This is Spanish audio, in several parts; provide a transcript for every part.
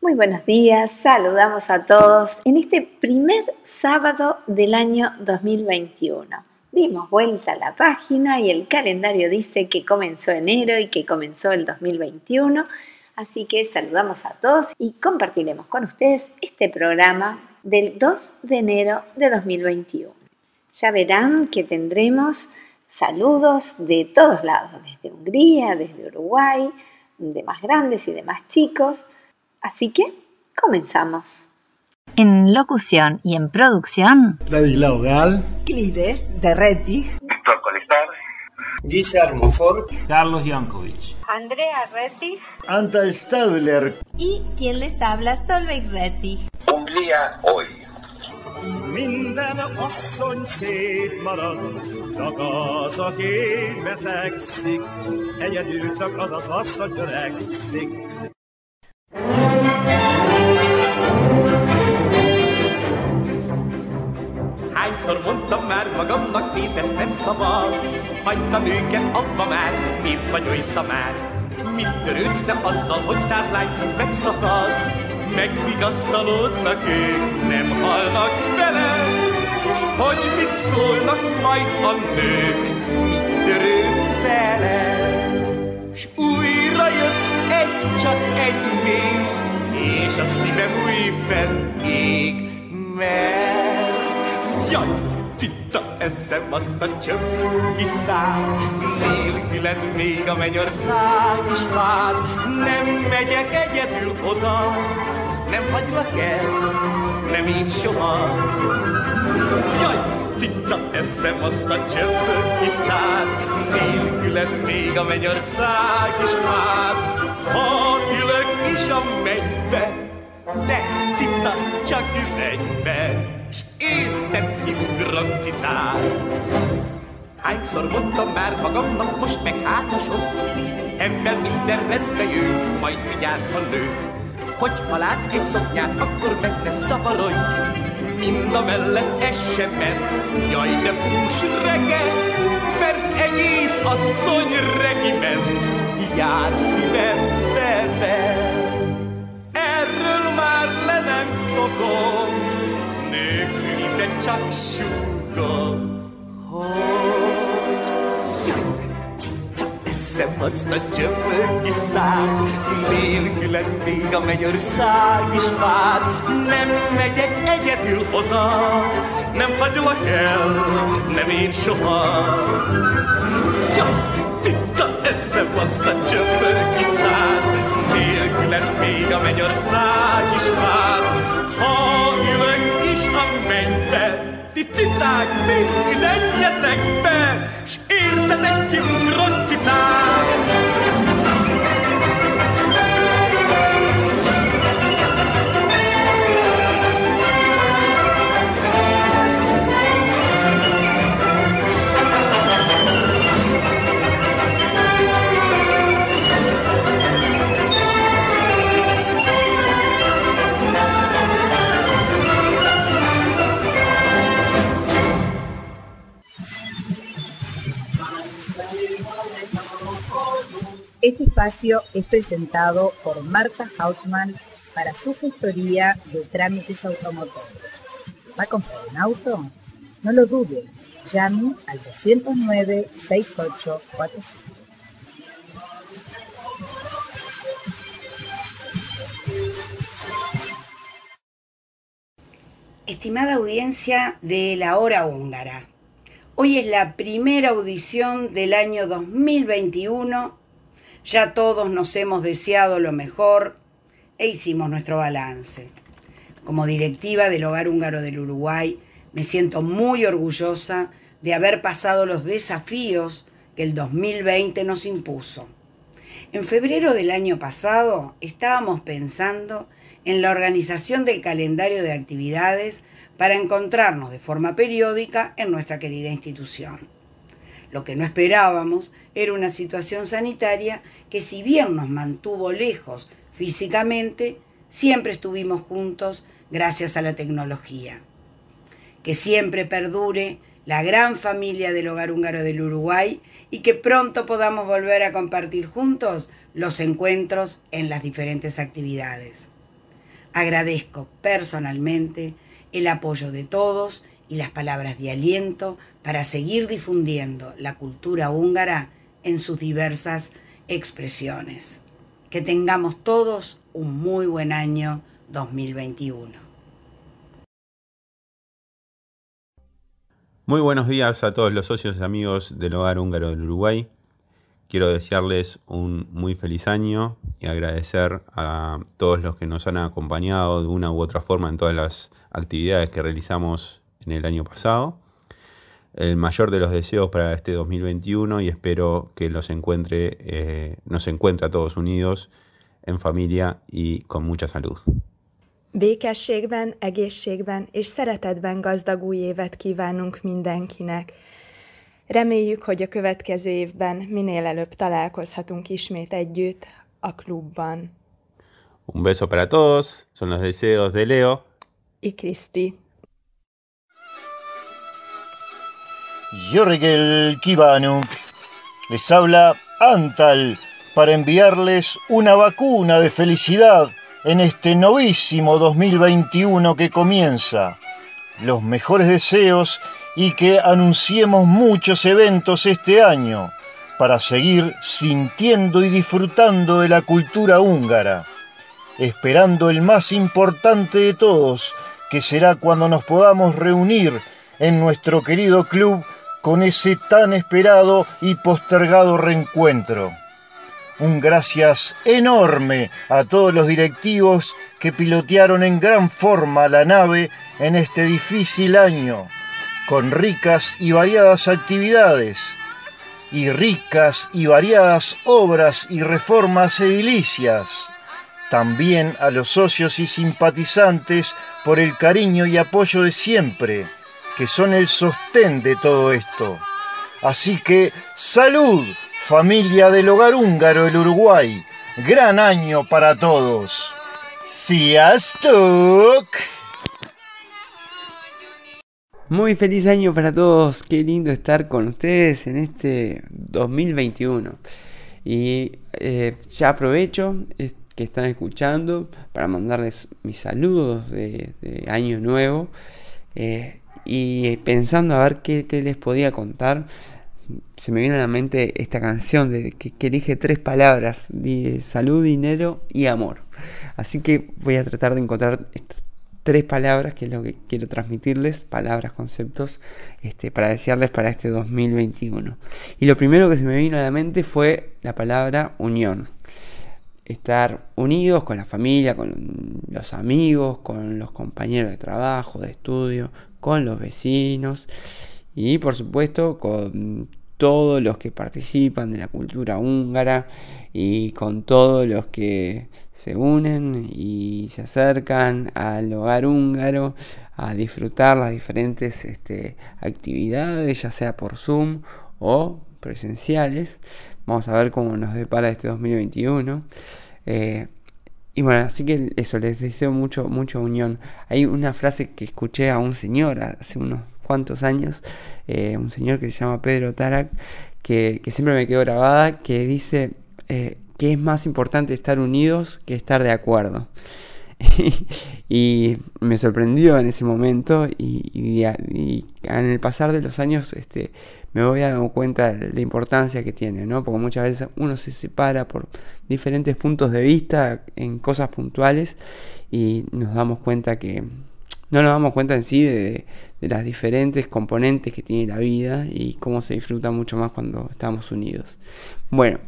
Muy buenos días, saludamos a todos en este primer sábado del año 2021. Dimos vuelta a la página y el calendario dice que comenzó enero y que comenzó el 2021, así que saludamos a todos y compartiremos con ustedes este programa del 2 de enero de 2021. Ya verán que tendremos saludos de todos lados, desde Hungría, desde Uruguay, de más grandes y de más chicos, Así que comenzamos. En locución y en producción, Ladislao Gal, Clides de Reti, Víctor Colestar, Guillermo Ford, Carlos Jankovic, Andrea Reti, Anta Stadler. Y quien les habla, Solveig Reti. Hungría hoy. Minden asszony szép marad, csak az, aki veszekszik, egyedül csak az az asszony törekszik. Hányszor mondtam már magamnak, nézd, ezt nem szabad. Hagyd a nőket abba már, miért vagy oly szamár? Mit törődsz te azzal, hogy száz lány szín megszakad? Megvigasztalódnak ők, nem halnak bele. S hogy mit szólnak majd a nők, mit törődsz vele? S újra jött egy, csak egy még, és a szívem új fent ég, mert Jaj, cica, eszem azt a csöpp kis szám, nélküled még a mennyország is vád, nem megyek egyedül oda, nem hagylak el, nem én soha. Jaj, cica, eszem azt a csöpp kis szám, nélküled még a mennyország is vád, ha ülök is a mennybe, de cica, csak üzenjbe érted kiugrott cicát. Hányszor mondtam már magamnak, most meg házasodsz, ember minden rendbe jön, majd vigyázz a nő. Hogy ha látsz egy szoknyát, akkor meg ne szavarodj, mind a mellett ez sem ment, jaj de bús rege, mert egész asszony regiment, jár szívem be Erről már le nem szokom, de csak súgom, hogy eszem azt a csöpög kis szág, nélküled még a mennyország is vád, nem megyek egyedül oda, nem hagylak el, nem én soha. Jaj, cica, eszem azt a csöpög kis szág, nélküled még a mennyország is vád, ha ti cicák, mind üzenjetek be, s értetek kiugrott cicák! Este espacio es presentado por Marta Hausmann para su gestoría de trámites automotores. ¿Va a comprar un auto? No lo dude, llame al 209-6845. Estimada audiencia de la hora húngara, hoy es la primera audición del año 2021 ya todos nos hemos deseado lo mejor e hicimos nuestro balance. Como directiva del Hogar Húngaro del Uruguay, me siento muy orgullosa de haber pasado los desafíos que el 2020 nos impuso. En febrero del año pasado estábamos pensando en la organización del calendario de actividades para encontrarnos de forma periódica en nuestra querida institución. Lo que no esperábamos era una situación sanitaria que si bien nos mantuvo lejos físicamente, siempre estuvimos juntos gracias a la tecnología. Que siempre perdure la gran familia del hogar húngaro del Uruguay y que pronto podamos volver a compartir juntos los encuentros en las diferentes actividades. Agradezco personalmente el apoyo de todos y las palabras de aliento para seguir difundiendo la cultura húngara en sus diversas expresiones. Que tengamos todos un muy buen año 2021. Muy buenos días a todos los socios y amigos del Hogar Húngaro del Uruguay. Quiero desearles un muy feliz año y agradecer a todos los que nos han acompañado de una u otra forma en todas las actividades que realizamos en el año pasado. El mayor de los deseos para este 2021 y espero que los encuentre, eh, nos encuentre a todos unidos en familia y con mucha salud. Békességben, egészségben és szeretetben gazdag új évet kívánunk mindenkinek. Reméljük, hogy a következő évben minél előbb találkozhatunk ismét együtt a klubban. Un beso para todos, son los deseos de Leo y Cristi. Jorgel Kívánunk. Les habla Antal para enviarles una vacuna de felicidad en este novísimo 2021 que comienza. Los mejores deseos y que anunciemos muchos eventos este año para seguir sintiendo y disfrutando de la cultura húngara, esperando el más importante de todos, que será cuando nos podamos reunir en nuestro querido club con ese tan esperado y postergado reencuentro. Un gracias enorme a todos los directivos que pilotearon en gran forma la nave en este difícil año, con ricas y variadas actividades y ricas y variadas obras y reformas edilicias. También a los socios y simpatizantes por el cariño y apoyo de siempre, que son el sostén de todo esto. Así que salud, familia del hogar húngaro del Uruguay. Gran año para todos. Sziasztok! Muy feliz año para todos, qué lindo estar con ustedes en este 2021. Y eh, ya aprovecho que están escuchando para mandarles mis saludos de, de año nuevo. Eh, y pensando a ver qué, les podía contar, se me viene a la mente esta canción de, que, elige tres palabras, salud, dinero y amor. Así que voy a tratar de encontrar estas tres palabras, que es lo que quiero transmitirles, palabras, conceptos, este, para desearles para este 2021. Y lo primero que se me vino a la mente fue la palabra unión. Estar unidos con la familia, con los amigos, con los compañeros de trabajo, de estudio, con los vecinos y por supuesto con todos los que participan de la cultura húngara y con todos los que se unen y se acercan al hogar húngaro a disfrutar las diferentes este, actividades, ya sea por Zoom o presenciales. Vamos a ver cómo nos depara este 2021. Eh, y bueno, así que eso, les deseo mucho, mucha unión. Hay una frase que escuché a un señor hace unos cuantos años, eh, un señor que se llama Pedro Tarak, que, que siempre me quedó grabada, que dice eh, que es más importante estar unidos que estar de acuerdo. y me sorprendió en ese momento y, y, y, en el pasar de los años este, me voy dando cuenta de la importancia que tiene, ¿no? Porque muchas veces uno se separa por diferentes puntos de vista en cosas puntuales y nos damos cuenta que no nos damos cuenta en sí de las diferentes componentes que tiene la vida y cómo se disfruta mucho más cuando estamos unidos. Bueno,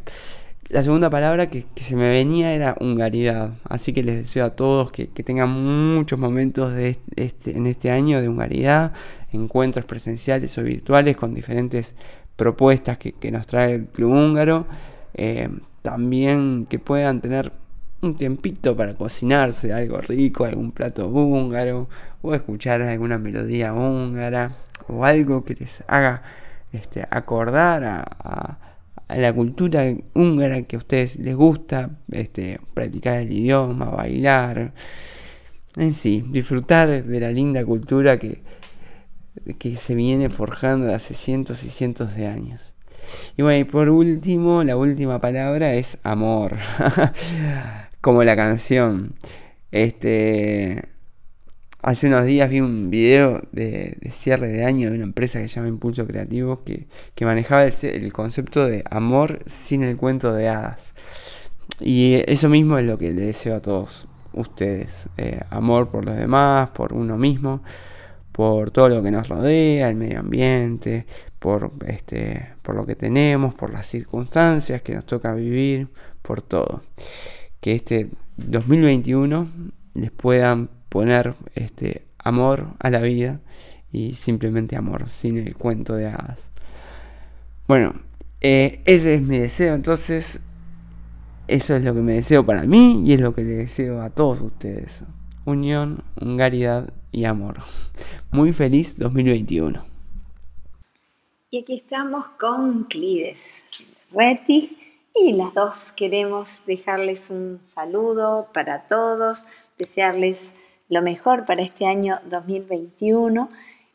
la segunda palabra que, se me venía era hungaridad. Así que les deseo a todos que, tengan muchos momentos este, en este año de hungaridad, encuentros presenciales o virtuales con diferentes propuestas que, que, nos trae el Club Húngaro. Eh, también que puedan tener un tiempito para cocinarse algo rico, algún plato húngaro, o escuchar alguna melodía húngara, o algo que les haga este, acordar a, la cultura húngara que a ustedes les gusta, este, practicar el idioma, bailar, en sí, disfrutar de la linda cultura que, que se viene forjando hace cientos y cientos de años. Y bueno, y por último, la última palabra es amor. Como la canción. Este. Hace unos días vi un video de, cierre de año de una empresa que se llama Impulso Creativo que, manejaba el, concepto de amor sin el cuento de hadas. Y eso mismo es lo que le deseo a todos ustedes. Eh, amor por los demás, por uno mismo, por todo lo que nos rodea, el medio ambiente, por, este, por lo que tenemos, por las circunstancias que nos toca vivir, por todo. Que este 2021 les puedan poner este amor a la vida y simplemente amor, sin el cuento de hadas. Bueno, eh, ese es mi deseo, entonces eso es lo que me deseo para mí y es lo que le deseo a todos ustedes. Unión, hungaridad y amor. Muy feliz 2021. Y aquí estamos con Clides Retig y las dos queremos dejarles un saludo para todos, desearles lo mejor para este año 2021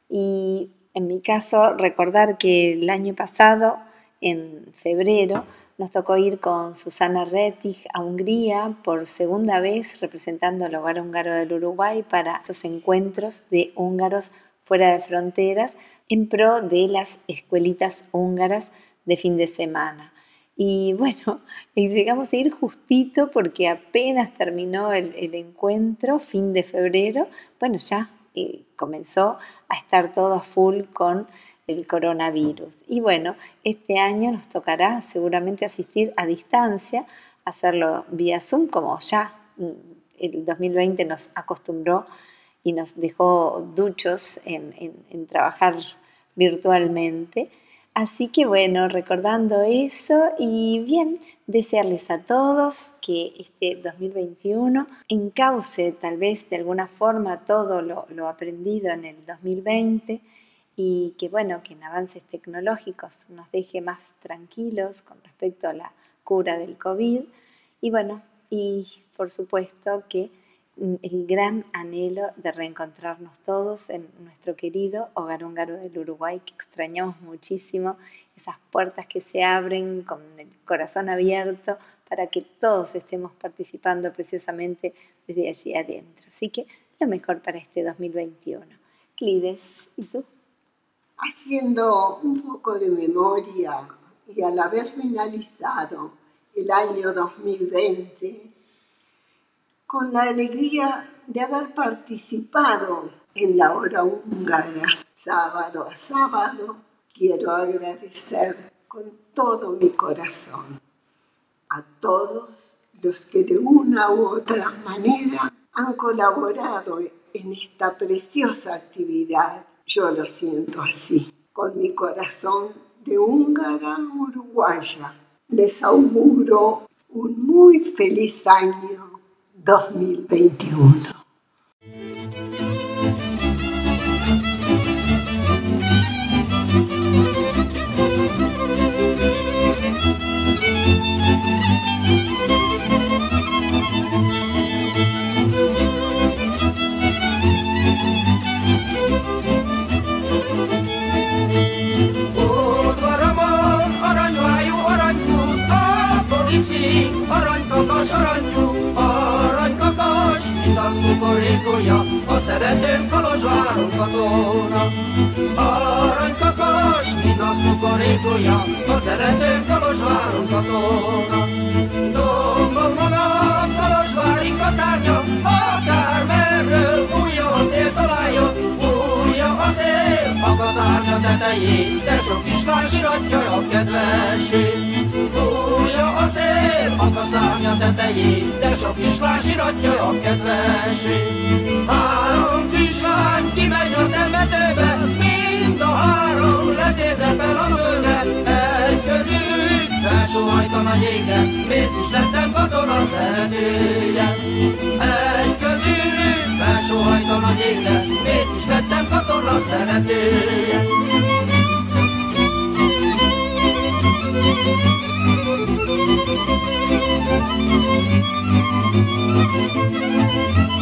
y en mi caso recordar que el año pasado, en febrero, nos tocó ir con Susana Rettig a Hungría por segunda vez representando al hogar húngaro del Uruguay para estos encuentros de húngaros fuera de fronteras en pro de las escuelitas húngaras de fin de semana. Y bueno, llegamos a ir justito porque apenas terminó el, encuentro, fin de febrero, bueno, ya eh, comenzó a estar todo a full con el coronavirus. Y bueno, este año nos tocará seguramente asistir a distancia, hacerlo vía Zoom, como ya mm, el 2020 nos acostumbró y nos dejó duchos en, trabajar virtualmente. Así que bueno, recordando eso y bien, desearles a todos que este 2021 encauce tal vez de alguna forma todo lo, lo, aprendido en el 2020 y que bueno, que en avances tecnológicos nos deje más tranquilos con respecto a la cura del COVID. Y bueno, y por supuesto que el gran anhelo de reencontrarnos todos en nuestro querido hogar húngaro del Uruguay, que extrañamos muchísimo, esas puertas que se abren con el corazón abierto para que todos estemos participando preciosamente desde allí adentro. Así que lo mejor para este 2021. Clides, ¿y tú? Haciendo un poco de memoria y al haber finalizado el año 2020, con la alegría de haber participado en la hora húngara sábado a sábado, quiero agradecer con todo mi corazón a todos los que de una u otra manera han colaborado en esta preciosa actividad. Yo lo siento así, con mi corazón de húngara uruguaya. Les auguro un muy feliz año 2021. Katona. Aranykakas, mint az kukorékolja, a szeretőm Kolozsváron katona. Dombom maga, Kolozsvári kaszárnya, akár merről fújja a szél találja, fújja a szél a kaszárnya tetején, de sok kislány siratja a kedvesét. Fújja a szél a kaszárnya tetején, de sok kislány siratja a kedvesét. Három kislány kimegy a temetőbe, mind a három letérdepel a földre, sóhajtam a jégre, miért is lettem katona szeretője? Egy közülő, felsóhajtam a jégre, miért is lettem katona szeretője? Thank you.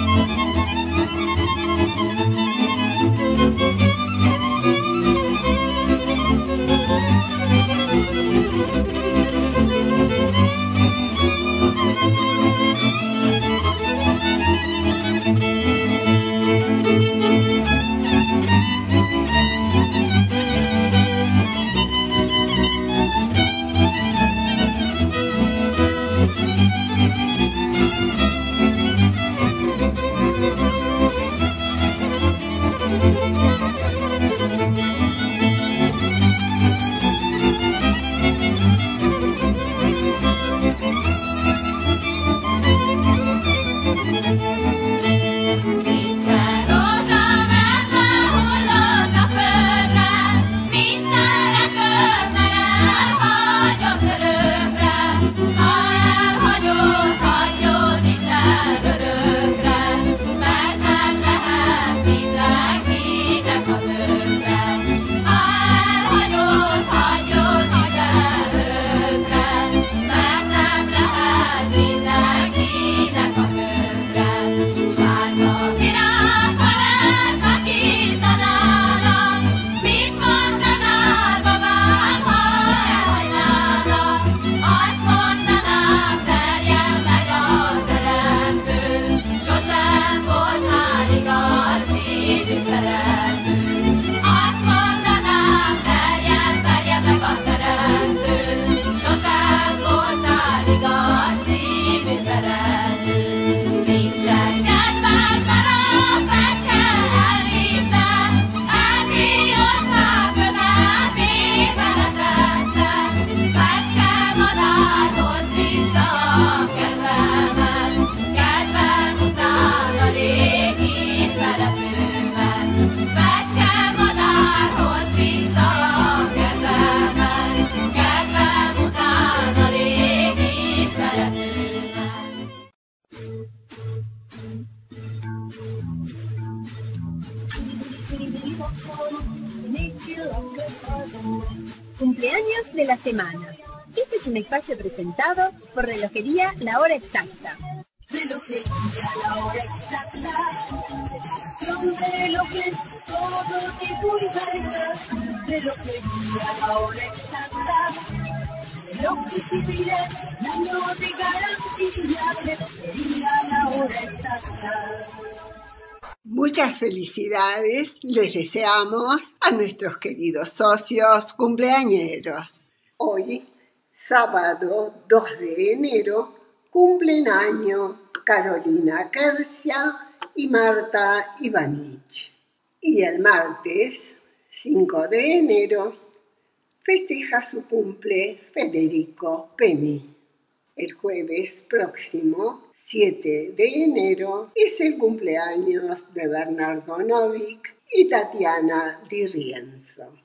Este es un espacio presentado por Relojería La Hora Exacta. Relojería la hora exacta. Son relojes todo tipo y variedad. Relojería la hora exacta. Un año de garantía. Relojería la hora exacta. Muchas felicidades les deseamos a nuestros queridos socios cumpleañeros. Hoy, sábado 2 de enero, cumplen año Carolina Kersia y Marta Ivanich. Y el martes 5 de enero festeja su cumple Federico Penny. El jueves próximo, 7 de enero, es el cumpleaños de Bernardo Novik y Tatiana Di Rienzo.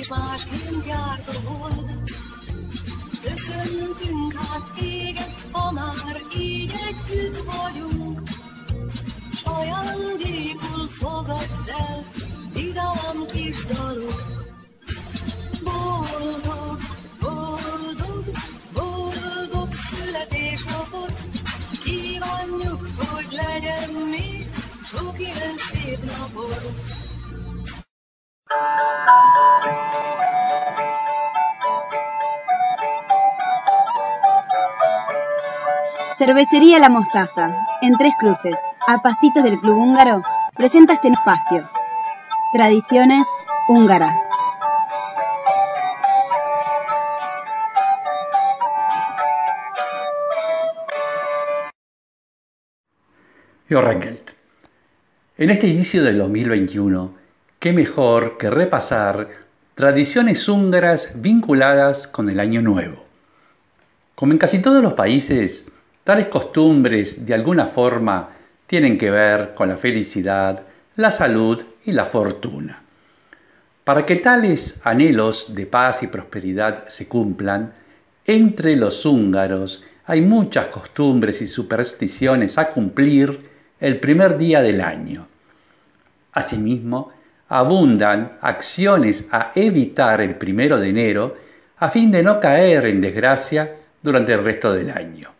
és más nem járta volna. Köszöntünk hát téged, ha már így együtt vagyunk, s ajándékul fogadd el, vidám kis dalok. Boldog, boldog, boldog születésnapot, kívánjuk, hogy legyen még sok ilyen szép napot. Cervecería La Mostaza, en Tres Cruces, a pasitos del Club Húngaro, presenta este espacio. Tradiciones húngaras. Yo Rengelt. En este inicio del 2021, qué mejor que repasar tradiciones húngaras vinculadas con el Año Nuevo. Como en casi todos los países, tales costumbres de alguna forma tienen que ver con la felicidad, la salud y la fortuna. Para que tales anhelos de paz y prosperidad se cumplan, entre los húngaros hay muchas costumbres y supersticiones a cumplir el primer día del año. Asimismo, abundan acciones a evitar el primero de enero a fin de no caer en desgracia durante el resto del año.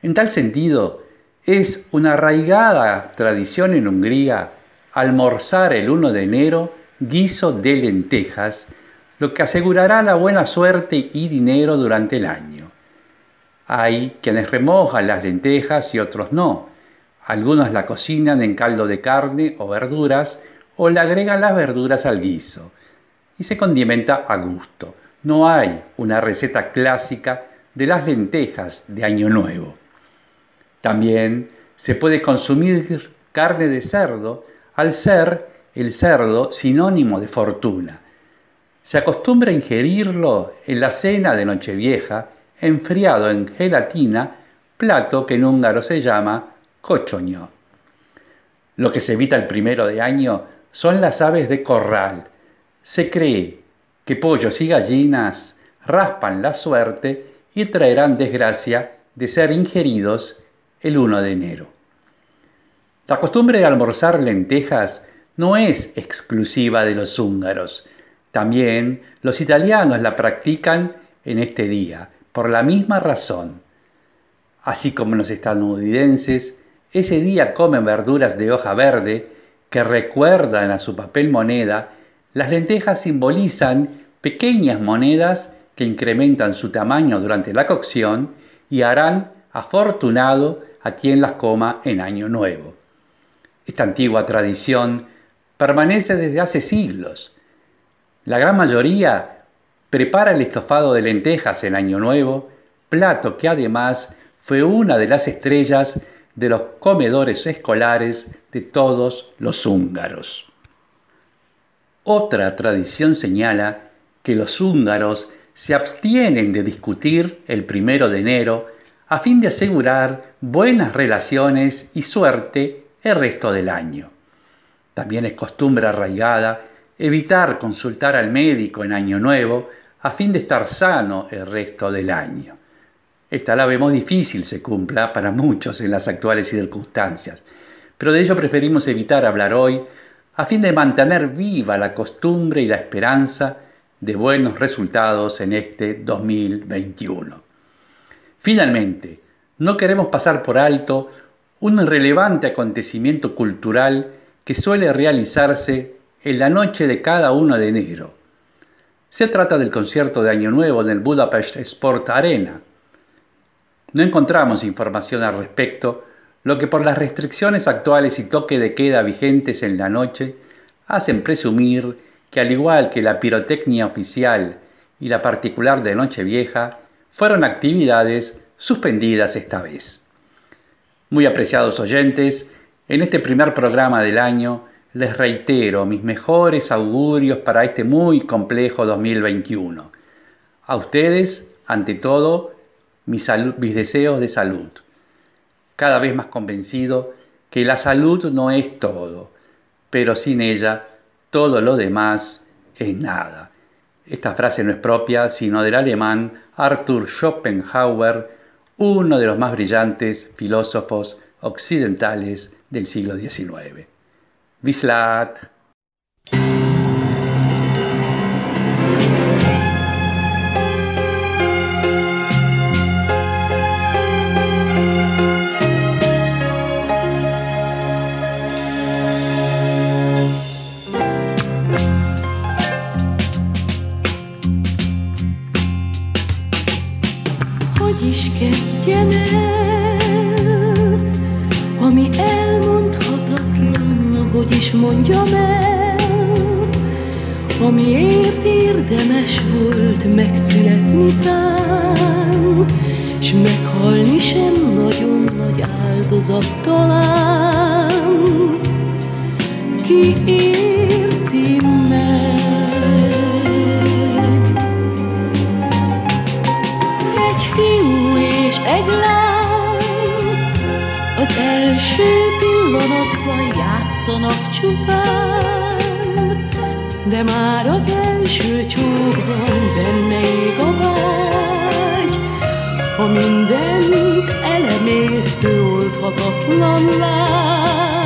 En tal sentido, es una arraigada tradición en Hungría almorzar el 1 de enero guiso de lentejas, lo que asegurará la buena suerte y dinero durante el año. Hay quienes remojan las lentejas y otros no. Algunos la cocinan en caldo de carne o verduras o le agregan las verduras al guiso y se condimenta a gusto. No hay una receta clásica de las lentejas de Año Nuevo. También se puede consumir carne de cerdo al ser el cerdo sinónimo de fortuna. Se acostumbra a ingerirlo en la cena de Nochevieja, enfriado en gelatina, plato que en húngaro se llama cochoño. Lo que se evita el primero de año son las aves de corral. Se cree que pollos y gallinas raspan la suerte y traerán desgracia de ser ingeridos el 1 de enero. La costumbre de almorzar lentejas no es exclusiva de los húngaros. También los italianos la practican en este día, por la misma razón. Así como los estadounidenses, ese día comen verduras de hoja verde que recuerdan a su papel moneda, las lentejas simbolizan pequeñas monedas que incrementan su tamaño durante la cocción y harán afortunado a quien las coma en Año Nuevo. Esta antigua tradición permanece desde hace siglos. La gran mayoría prepara el estofado de lentejas en Año Nuevo, plato que además fue una de las estrellas de los comedores escolares de todos los húngaros. Otra tradición señala que los húngaros se abstienen de discutir el primero de enero a fin de asegurar buenas relaciones y suerte el resto del año. También es costumbre arraigada evitar consultar al médico en Año Nuevo a fin de estar sano el resto del año. Esta la vemos difícil se cumpla para muchos en las actuales circunstancias, pero de ello preferimos evitar hablar hoy a fin de mantener viva la costumbre y la esperanza de buenos resultados en este 2021. Finalmente, no queremos pasar por alto un relevante acontecimiento cultural que suele realizarse en la noche de cada 1 de enero. Se trata del concierto de Año Nuevo en el Budapest Sport Arena. No encontramos información al respecto, lo que por las restricciones actuales y toque de queda vigentes en la noche hacen presumir que al igual que la pirotecnia oficial y la particular de Nochevieja, fueron actividades suspendidas esta vez. Muy apreciados oyentes, en este primer programa del año les reitero mis mejores augurios para este muy complejo 2021. A ustedes, ante todo, mis, mis, deseos de salud. Cada vez más convencido que la salud no es todo, pero sin ella todo lo demás es nada. Esta frase no es propia, sino del alemán Arthur Schopenhauer, uno de los más brillantes filósofos occidentales del siglo XIX. Wislat. Kezdjem el, ami elmondhatatlan, hogy is mondjam el, amiért érdemes volt megszületni tán, s meghalni sem nagyon nagy áldozat talán. Ki érti az első pillanatban játszanak csupán, de már az első csókban benne ég a vágy, ha mindent elemésztő oldhatatlan láng,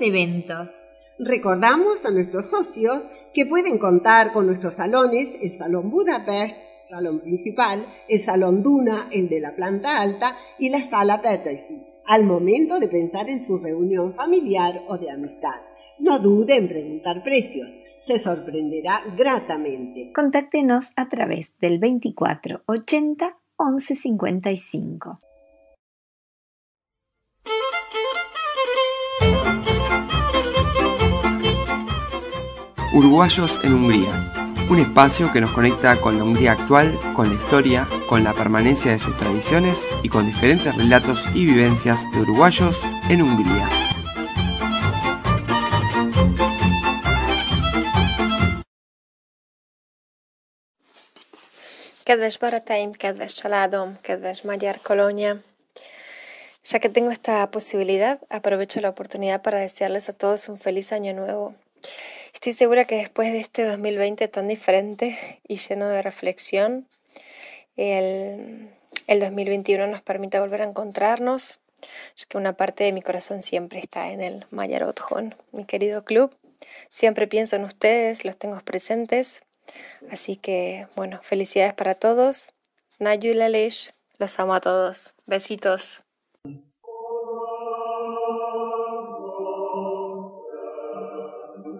de eventos. Recordamos a nuestros socios que pueden contar con nuestros salones, el Salón Budapest, salón principal, el Salón Duna, el de la planta alta y la Sala Peterfield, al momento de pensar en su reunión familiar o de amistad. No dude en preguntar precios, se sorprenderá gratamente. Contáctenos a través del 24 80 11 55. Uruguayos en Hungría, un espacio que nos conecta con la Hungría actual, con la historia, con la permanencia de sus tradiciones y con diferentes relatos y vivencias de uruguayos en Hungría. Kedves barátaim, kedves családom, kedves magyar colonia, ya que tengo esta posibilidad, aprovecho la oportunidad para desearles a todos un feliz año nuevo. Estoy segura que después de este 2020 tan diferente y lleno de reflexión, el, el 2021 nos permite volver a encontrarnos. Es que una parte de mi corazón siempre está en el Mayarotjon, mi querido club. Siempre pienso en ustedes, los tengo presentes. Así que, bueno, felicidades para todos. Nayu y Lalish, los amo a todos. Besitos.